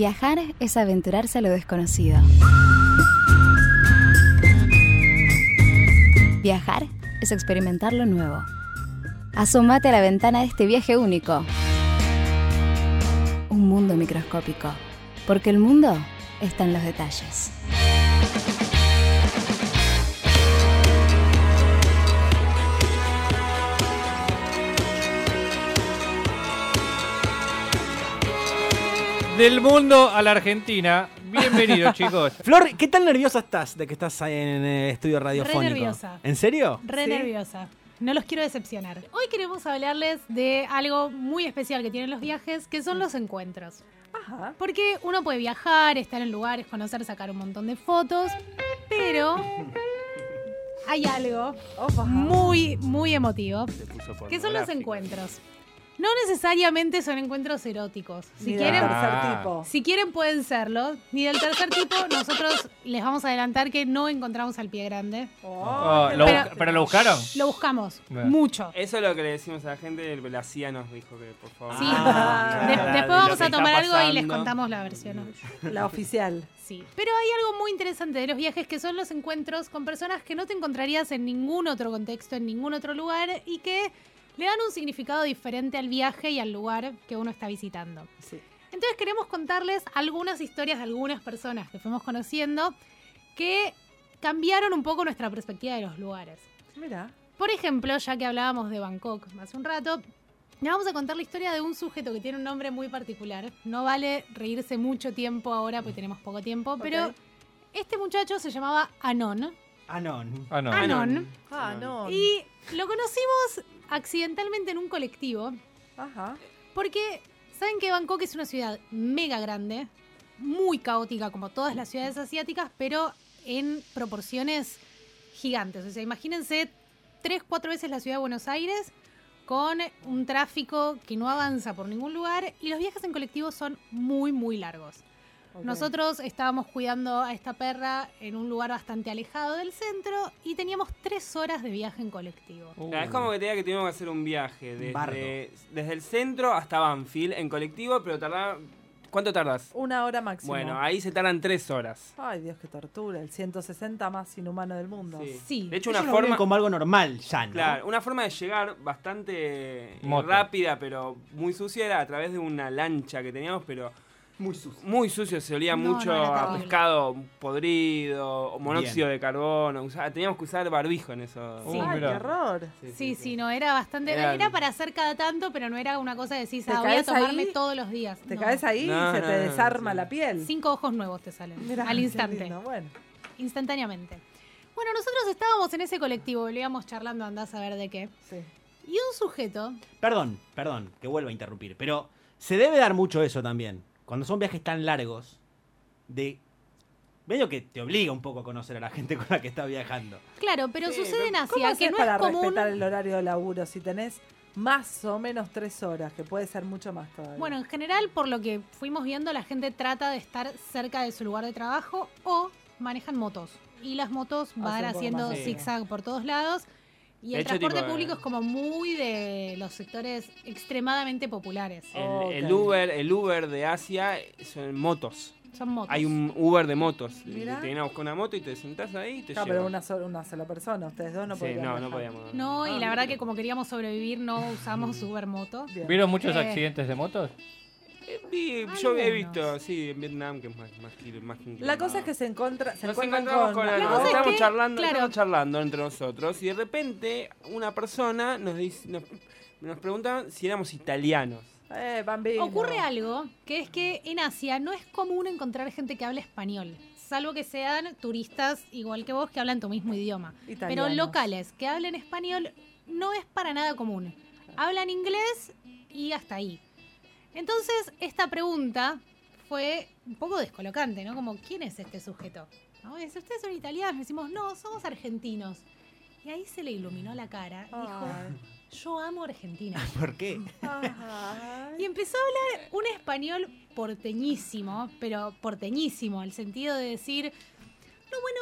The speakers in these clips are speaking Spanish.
Viajar es aventurarse a lo desconocido. Viajar es experimentar lo nuevo. Asomate a la ventana de este viaje único. Un mundo microscópico. Porque el mundo está en los detalles. Del mundo a la Argentina. Bienvenidos, chicos. Flor, ¿qué tan nerviosa estás de que estás ahí en el estudio radiofónico? nerviosa. ¿En serio? Re ¿Sí? nerviosa. No los quiero decepcionar. Hoy queremos hablarles de algo muy especial que tienen los viajes, que son los encuentros. Ajá. Porque uno puede viajar, estar en lugares, conocer, sacar un montón de fotos, pero hay algo muy, muy emotivo, que son los encuentros. No necesariamente son encuentros eróticos. Si Ni del quieren, tercer Ah. tipo. si quieren pueden serlo. Ni del tercer tipo, nosotros les vamos a adelantar que no encontramos al pie grande. Oh, lo Pero- busca- ¿Pero lo buscaron? Lo buscamos mucho. Eso es lo que le decimos a la gente, la CIA nos dijo que por favor. Sí. Ah, De- después vamos a tomar algo y les contamos la versión. ¿no? La oficial. Sí. Pero hay algo muy interesante de los viajes que son los encuentros con personas que no te encontrarías en ningún otro contexto, en ningún otro lugar y que le dan un significado diferente al viaje y al lugar que uno está visitando. Sí. Entonces queremos contarles algunas historias de algunas personas que fuimos conociendo que cambiaron un poco nuestra perspectiva de los lugares. Mira. Por ejemplo, ya que hablábamos de Bangkok hace un rato, le vamos a contar la historia de un sujeto que tiene un nombre muy particular. No vale reírse mucho tiempo ahora, porque tenemos poco tiempo, pero este muchacho se llamaba Anon. Anon. Ah, no. Anon. Ah, no. Y lo conocimos accidentalmente en un colectivo, Ajá. porque saben que Bangkok es una ciudad mega grande, muy caótica como todas las ciudades asiáticas, pero en proporciones gigantes. O sea, imagínense tres, cuatro veces la ciudad de Buenos Aires con un tráfico que no avanza por ningún lugar y los viajes en colectivo son muy, muy largos. Nosotros estábamos cuidando a esta perra en un lugar bastante alejado del centro y teníamos tres horas de viaje en colectivo. Uh. Claro, es como que te diga que tuvimos que hacer un viaje desde, desde el centro hasta Banfield en colectivo, pero tardaba. ¿Cuánto tardas? Una hora máximo. Bueno, ahí se tardan tres horas. Ay, Dios, qué tortura. El 160 más inhumano del mundo. Sí. Sí. De hecho, Ellos una forma. como algo normal ya, ¿no? Claro, una forma de llegar bastante Moto. rápida, pero muy sucia era a través de una lancha que teníamos, pero Muy sucio. muy sucio, se olía No, mucho no, a pescado podrido, o monóxido Bien. de carbono, usa- teníamos que usar barbijo en eso. Sí. Qué horror. Sí, sí, no, era bastante. Era, Era- para hacer cada tanto, pero no era una cosa de decir, ¿Te ah, voy a caes tomarme ahí? todos los días. Te No. caes ahí No, y se te no, desarma la piel. Cinco ojos nuevos te salen. Mirá, al instante. lindo. Bueno. Instantáneamente. Bueno, nosotros estábamos en ese colectivo, volvíamos charlando, andás a ver de qué. Sí. Y un sujeto, Perdón, perdón, que vuelva a interrumpir. Pero se debe dar mucho eso también. Cuando son viajes tan largos, de. Medio que te obliga un poco a conocer a la gente con la que estás viajando. claro, pero Sí, sucede en ¿Cómo Asia, que no para es común. respetar el horario de laburo si tenés más o menos tres horas, que puede ser mucho más todavía? Bueno, en general, por lo que fuimos viendo, la gente trata de estar cerca de su lugar de trabajo o manejan motos. Y las motos van haciendo zigzag por todos lados. Y De el hecho, transporte tipo, público eh, es como muy de los sectores extremadamente populares. El, Ok. el Uber, el Uber de Asia son motos. Son motos. Hay un Uber de motos. Mirá. Te vienen a buscar una moto y te sentás ahí y te No, lleva. pero una, sola- una sola persona. Ustedes dos no Sí, podrían no, no viajar. podíamos. No, y Ah, la verdad mira. que como queríamos sobrevivir no usamos Uber Moto. Bien. ¿Vieron muchos Eh. accidentes de motos? Eh, vi- yo he visto, sí, en Vietnam, que es más, más, que La cosa es que se, encontra, se Nos encuentran encontramos con, con... algo, La cosa es estamos que, charlando, claro. estamos charlando entre nosotros y de repente una persona nos dice, nos, nos preguntaba si éramos italianos. Eh, bambino. Ocurre algo, que es que en Asia no es común encontrar gente que hable español, salvo que sean turistas igual que vos que hablan tu mismo idioma. Pero locales que hablen español no es para nada común. Hablan inglés y hasta ahí. Entonces, esta pregunta fue un poco descolocante, ¿no? Como, ¿quién es este sujeto? ¿No? Y dice, ¿ustedes son italianos? Decimos, no, somos argentinos. Y ahí se le iluminó la cara y dijo, Ay. yo amo Argentina. ¿Por qué? Y empezó a hablar un español porteñísimo, pero porteñísimo, el sentido de decir, no, bueno,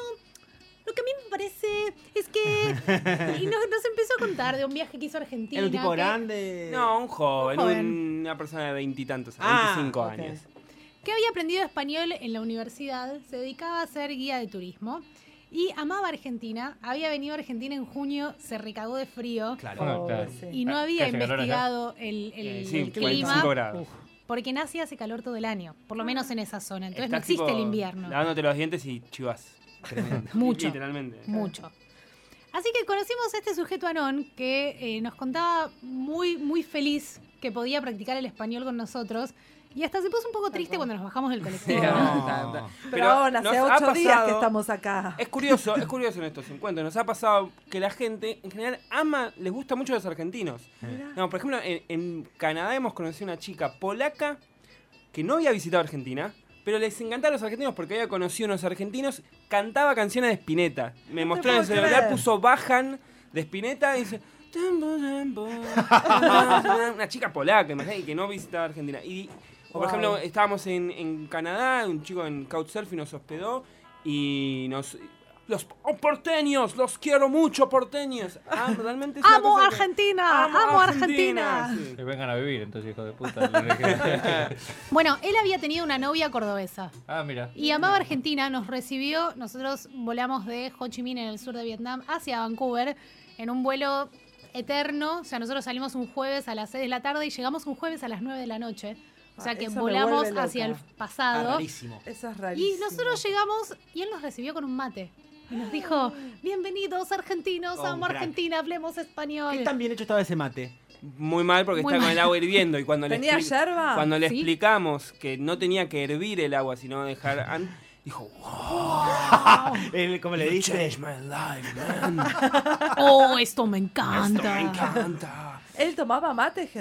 lo que a mí me parece es que... Y nos, nos empezó a contar de un viaje que hizo Argentina. ¿Era un tipo que- grande? No, un joven, Un joven. un- una persona de veintitantos, Ah, 25 ok. años. que había aprendido español en la universidad, se dedicaba a ser guía de turismo y amaba Argentina. Había venido a Argentina en junio, se recagó de frío Claro. Bueno, Pobre, claro. y no Ah, había investigado el, el- Eh, sí, el 45 clima. grados. Porque en Asia hace calor todo el año, por lo menos en esa zona. Entonces no existe tipo, el invierno. Lavándote los dientes y chivas. Tremendo. Mucho. Literalmente. Mucho. Así que conocimos a este sujeto anón que eh, nos contaba muy, muy feliz que podía practicar el español con nosotros. Y hasta se puso un poco triste cuando nos bajamos del colectivo. No. Pero, ahora, hace ha ocho días que estamos acá. Es curioso, es curioso en estos encuentros. Nos ha pasado que la gente, en general, ama, les gusta mucho a los argentinos. No, por ejemplo, en, en Canadá hemos conocido una chica polaca que no había visitado Argentina, pero les encantaban los argentinos porque había conocido unos argentinos, cantaba canciones de Spinetta. Me No mostró en el celular, creer. puso Bajan de Spinetta y dice... Una chica polaca, imagínate, que no visitaba Argentina. Y, o por Wow. ejemplo, estábamos en, en Canadá, un chico en Couchsurfing nos hospedó y nos... Los oh, porteños, los quiero mucho, porteños. Ah, realmente es una ¡Amo Argentina! ¡Amo, Argentina! sí. Que vengan a vivir, entonces, hijo de puta. Bueno, él había tenido una novia cordobesa. ah, mira. Y amaba Argentina, nos recibió, nosotros volamos de Ho Chi Minh en el sur de Vietnam hacia Vancouver en un vuelo eterno, o sea, nosotros salimos un jueves a las 6 de la tarde y llegamos un jueves a las 9 de la noche. O sea Ah, que volamos hacia el loca. Ah, pasado. rarísimo. Eso es rarísimo. y nosotros llegamos y él nos recibió con un mate. Y nos dijo, bienvenidos argentinos, Oh, amo crack. Argentina, hablemos español. ¿Qué tan bien hecho estaba ese mate? Muy mal porque Muy está con el agua hirviendo y cuando le, ¿Tenía expli- yerba? cuando le Sí. explicamos que no tenía que hervir el agua sino dejar an- dijo wow, Él, ¿Cómo le dice? changed my life man Oh, esto me esto encanta. me encanta Él tomaba mate. Sí,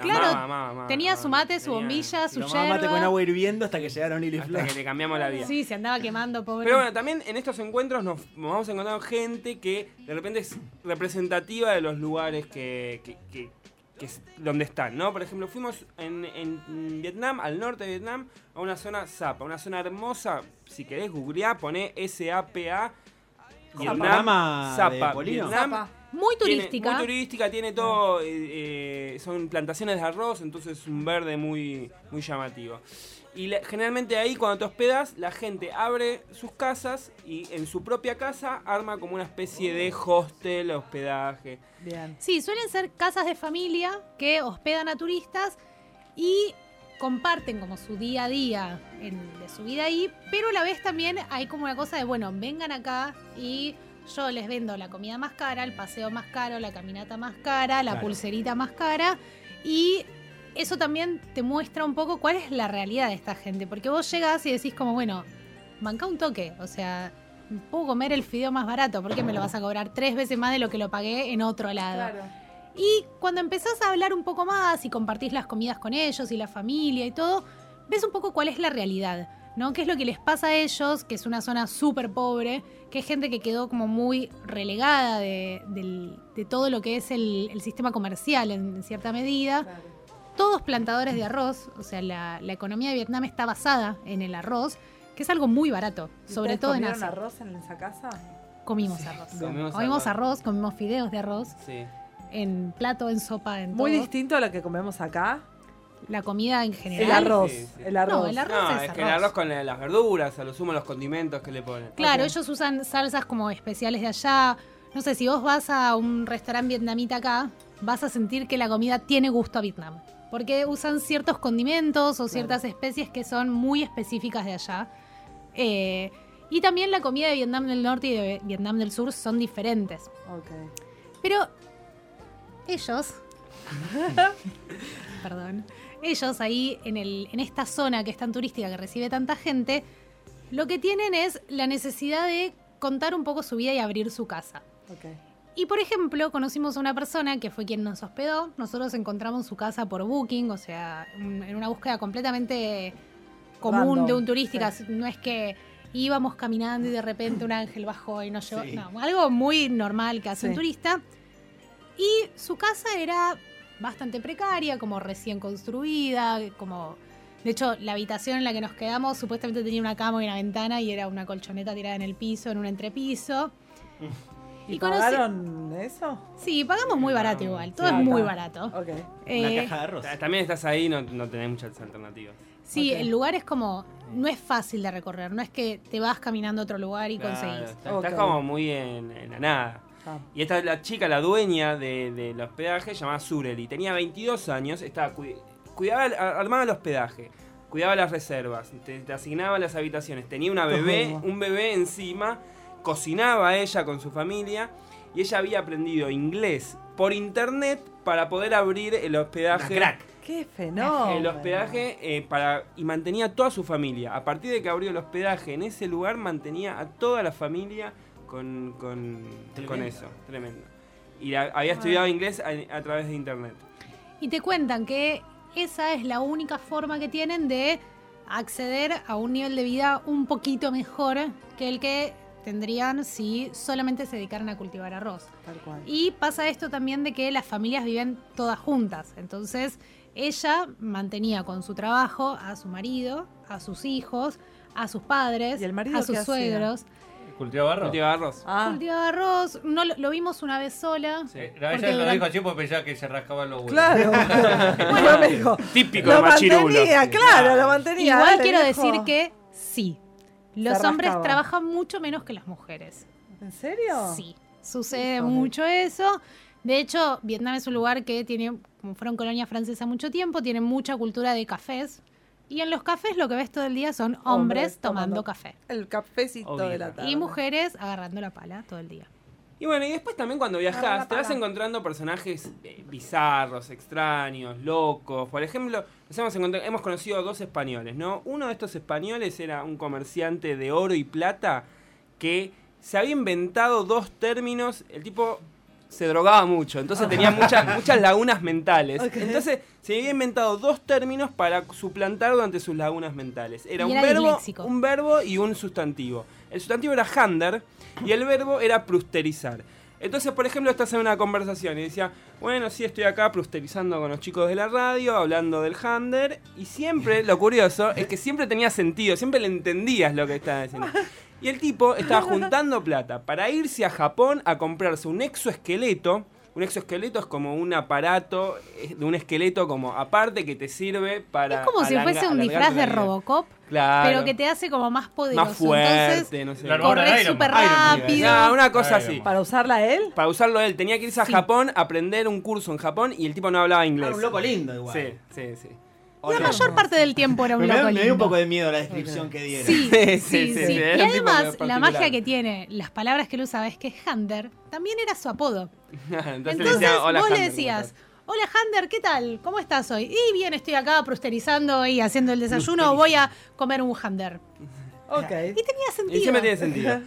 claro. amaba, amaba, amaba, Tenía amaba. su mate, su bombilla, su Tomaba mate yerba. con agua hirviendo hasta que llegaron Lili hasta Flash. que le cambiamos la vida Sí, se andaba quemando, pobre. Pero bueno, también en estos encuentros nos, vamos encontrando gente que de repente es representativa de los lugares que, que- que- que es donde están, ¿no? Por ejemplo, fuimos en, en Vietnam, al norte de Vietnam, a una zona Zapa, una zona hermosa. Si querés googlear, poné S-A-P-A. De Zapa. Vietnam. Muy Tiene- turística. muy turística, tiene todo. eh, eh, son plantaciones de arroz, entonces es un verde muy, muy llamativo. Y la- generalmente ahí, cuando te hospedas, la gente abre sus casas y en su propia casa arma como una especie de hostel, hospedaje. Bien. Sí, suelen ser casas de familia que hospedan a turistas y comparten como su día a día en- de su vida ahí, pero a la vez también hay como una cosa de, bueno, vengan acá y yo les vendo la comida más cara, el paseo más caro, la caminata más cara, la Claro. pulserita más cara y eso también te muestra un poco cuál es la realidad de esta gente, porque vos llegás y decís como, bueno, banca un toque, o sea, puedo comer el fideo más barato, ¿por qué me lo vas a cobrar tres veces más de lo que lo pagué en otro lado? Claro. Y cuando empezás a hablar un poco más y compartís las comidas con ellos y la familia y todo, ves un poco cuál es la realidad, ¿no? ¿Qué es lo que les pasa a ellos? Que es una zona súper pobre, que es gente que quedó como muy relegada de, todo lo que es el, el sistema comercial en, en cierta medida. claro. Todos plantadores de arroz, o sea, la, la economía de Vietnam está basada en el arroz, que es algo muy barato, ¿Y sobre todo en Asia. arroz en esa casa? Comimos arroz. Comimos Comimos arroz. arroz, comimos fideos de arroz, Sí. en plato, en sopa, en Muy todo. distinto a lo que comemos acá. La comida en general. El arroz. Sí, sí. El arroz. No, el arroz No, es es que el arroz. arroz con la- las verduras, a lo sumo los condimentos que le ponen. Claro, ellos usan salsas como especiales de allá. No sé, si vos vas a un restaurante vietnamita acá, vas a sentir que la comida tiene gusto a Vietnam. Porque usan ciertos condimentos o ciertas especies que son muy específicas de allá. Eh, y también la comida de Vietnam del Norte y de Vietnam del Sur son diferentes. Ok. Pero ellos, perdón, ellos ahí en, el, en esta zona que es tan turística, que recibe tanta gente, lo que tienen es la necesidad de contar un poco su vida y abrir su casa. Y por ejemplo, conocimos a una persona que fue quien nos hospedó. Nosotros encontramos su casa por Booking, o sea, un- en una búsqueda completamente común Random, de un turística. sí. No es que íbamos caminando y de repente un ángel bajó y nos llevó. Sí. No, algo muy normal que hace un turista. Y su casa era bastante precaria, como recién construida, como... De hecho, la habitación en la que nos quedamos supuestamente tenía una cama y una ventana y era una colchoneta tirada en el piso, en un entrepiso. ¿Y, Y conocí- pagaron eso? Sí, pagamos muy barato igual, todo Sí, es muy barato. Ok. Una Eh, caja de arroz. Ta- También estás ahí, no, no tenés muchas alternativas. sí, el lugar es como, no es fácil de recorrer, no es que te vas caminando a otro lugar y Claro, conseguís. Estás como muy en, en la nada. Ah. Y esta la chica, la dueña de- del hospedaje, llamada Sureli. Tenía 22 años, estaba cui- cuidaba, armaba el hospedaje, cuidaba las reservas, te, te asignaba las habitaciones, tenía una bebé, un bebé encima, cocinaba ella con su familia y ella había aprendido inglés por internet para poder abrir el hospedaje. Una crack. ¡Qué fenómeno! El hospedaje eh, para y mantenía a toda su familia. A partir de que abrió el hospedaje en ese lugar, mantenía a toda la familia con, con, con eso. Tremendo. Y la- había estudiado inglés a, a través de internet. Y te cuentan que esa es la única forma que tienen de acceder a un nivel de vida un poquito mejor que el que tendrían si solamente se dedicaran a cultivar arroz. Tal cual. Y pasa esto también de que las familias viven todas juntas. Entonces, ella mantenía con su trabajo a su marido, a sus hijos, a sus padres, ¿Y el marido a sus hacía? Suegros. ¿Cultivaba arroz? Cultivaba arroz. Ah, Cultivaba arroz, no, lo, lo vimos una vez sola. Sí. Porque ella lo durante- dijo así porque pensaba que se rascaban los huevos. claro. Bueno, me dijo, Típico lo de machirulo. mantenía, claro, lo mantenía. Igual dale, quiero viejo. decir que sí. Los Se hombres rascaba. trabajan mucho menos que las mujeres. ¿En serio? Sí, sucede Híjole. mucho eso. De hecho, Vietnam es un lugar que tiene, como fueron colonia francesa mucho tiempo, tiene mucha cultura de cafés. Y en los cafés lo que ves todo el día son hombres, Hombres tomando, tomando. café. El cafecito Obvio. de la tarde. Y mujeres agarrando la pala todo el día. Y bueno, y después también cuando viajas te vas encontrando personajes eh, bizarros, extraños, locos. Por ejemplo, nos hemos, encontrado- hemos conocido a dos españoles, ¿no? Uno de estos españoles era un comerciante de oro y plata que se había inventado dos términos. El tipo se drogaba mucho, entonces tenía muchas, muchas lagunas mentales. Entonces se había inventado dos términos para suplantar durante sus lagunas mentales. Era, un, era verbo, disléxico. un verbo y un sustantivo. El sustantivo era hander y el verbo era prusterizar. Entonces, por ejemplo, estás en una conversación y decía, bueno, sí, estoy acá prusterizando con los chicos de la radio, hablando del hander, y siempre, lo curioso, es que siempre tenía sentido, siempre le entendías lo que estaba diciendo. Y el tipo estaba juntando plata para irse a Japón a comprarse un exoesqueleto. Un exoesqueleto es como un aparato eh, de un esqueleto como aparte que te sirve para... es como si fuese un disfraz de. Robocop, Claro. pero que te hace como más poderoso. Más fuerte, Entonces, no sé. Iron súper rápido. Ya, una cosa Iron así. Man. ¿Para usarla él? Para usarlo él, tenía que irse a Sí. Japón a aprender un curso en Japón y el tipo no hablaba inglés. Era un loco lindo igual. Sí, sí, sí. La mayor parte del tiempo era un me, loco me dio un poco de miedo la descripción que dieron. Sí, Sí, sí, sí, sí. sí, Y además, la magia que tiene, las palabras que él usaba es que Hander también era su apodo. Entonces, Entonces, le decía, hola, vos le Hunter, decías, hola Hander, ¿qué tal? ¿Cómo estás hoy? Y bien, estoy acá prusterizando y haciendo el desayuno, voy a comer un Hander. Ok. Y tenía Y sentido. siempre tiene sentido.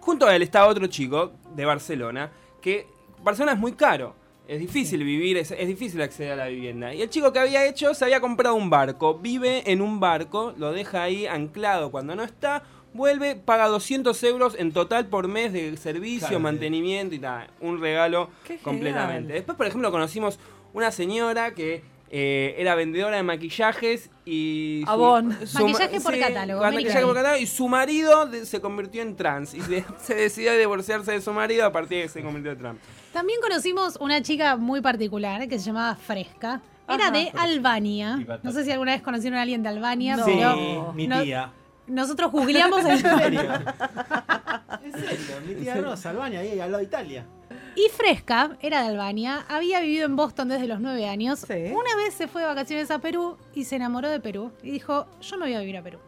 Junto a él estaba otro chico de Barcelona, que Barcelona es muy caro. Es difícil vivir, es, es difícil acceder a la vivienda. Y el chico que había hecho se había comprado un barco, vive en un barco, lo deja ahí anclado cuando no está, vuelve, paga 200 euros en total por mes de servicio, Claro. mantenimiento y tal. Un regalo Qué completamente. genial. Después, por ejemplo, conocimos una señora que eh, era vendedora de maquillajes y... su- Avon. su- Maquillaje por catálogo, Maquillaje por catálogo y su marido de- se convirtió en trans y se, se decidió divorciarse de su marido a partir de que se convirtió en trans. También conocimos una chica muy particular que se llamaba Fresca. Era Ajá. de Albania. No sé si alguna vez conocieron a alguien de Albania, No. Sí, mi no- tía. nosotros googleamos el ¿En serio? ¿En serio? Mi tía Rosa, Albania, ahí al lado de Italia. Y Fresca era de Albania, había vivido en Boston desde los nueve años. Sí. Una vez se fue de vacaciones a Perú y se enamoró de Perú. Y dijo, yo me voy a vivir a Perú.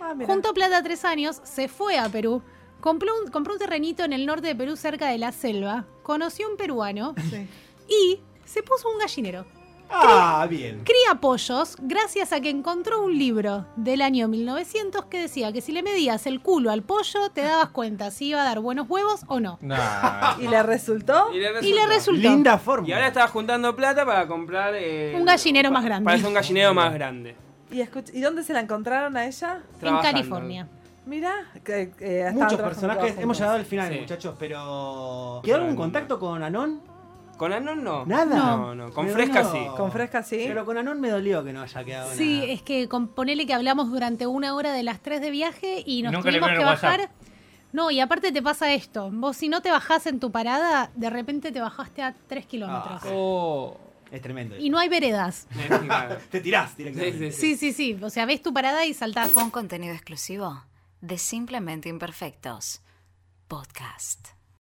Ah, mira. Juntó plata tres años, se fue a Perú, compró un, compró un terrenito en el norte de Perú cerca de la selva, conoció a un peruano Sí. y se puso un gallinero. Ah, bien. Cría pollos gracias a que encontró un libro del año 1900 que decía que si le medías el culo al pollo te dabas cuenta si iba a dar buenos huevos o no. Nah. ¿Y le resultó? Y le Y le resultó. Linda forma. Y ahora estaba juntando plata para comprar... eh, Un gallinero pa- más grande. Para hacer un gallinero más grande. ¿Y, ¿Y dónde se la encontraron a ella? En. California. Mira, que, estaban Muchos personajes. Hemos llegado al final, Sí. muchachos, pero. ¿Quedó algún contacto con Anon? ¿Con Anon no? Nada. No, no. Con Me Fresca dolió. sí. Con Fresca sí. Pero con Anon me dolió que no haya quedado Sí, nada. es que con, ponele que hablamos durante una hora de las tres de viaje y nos Nunca tuvimos que WhatsApp. bajar. No, y aparte te pasa esto. Vos si no te bajás en tu parada, de repente te bajaste a 3 kilómetros. Ah. Oh. Es tremendo. Y no hay veredas. Te tirás Sí, directamente. sí, sí. Sí, sí, sí. O sea, ves tu parada y saltás. Fue un contenido exclusivo de Simplemente Imperfectos. Podcast.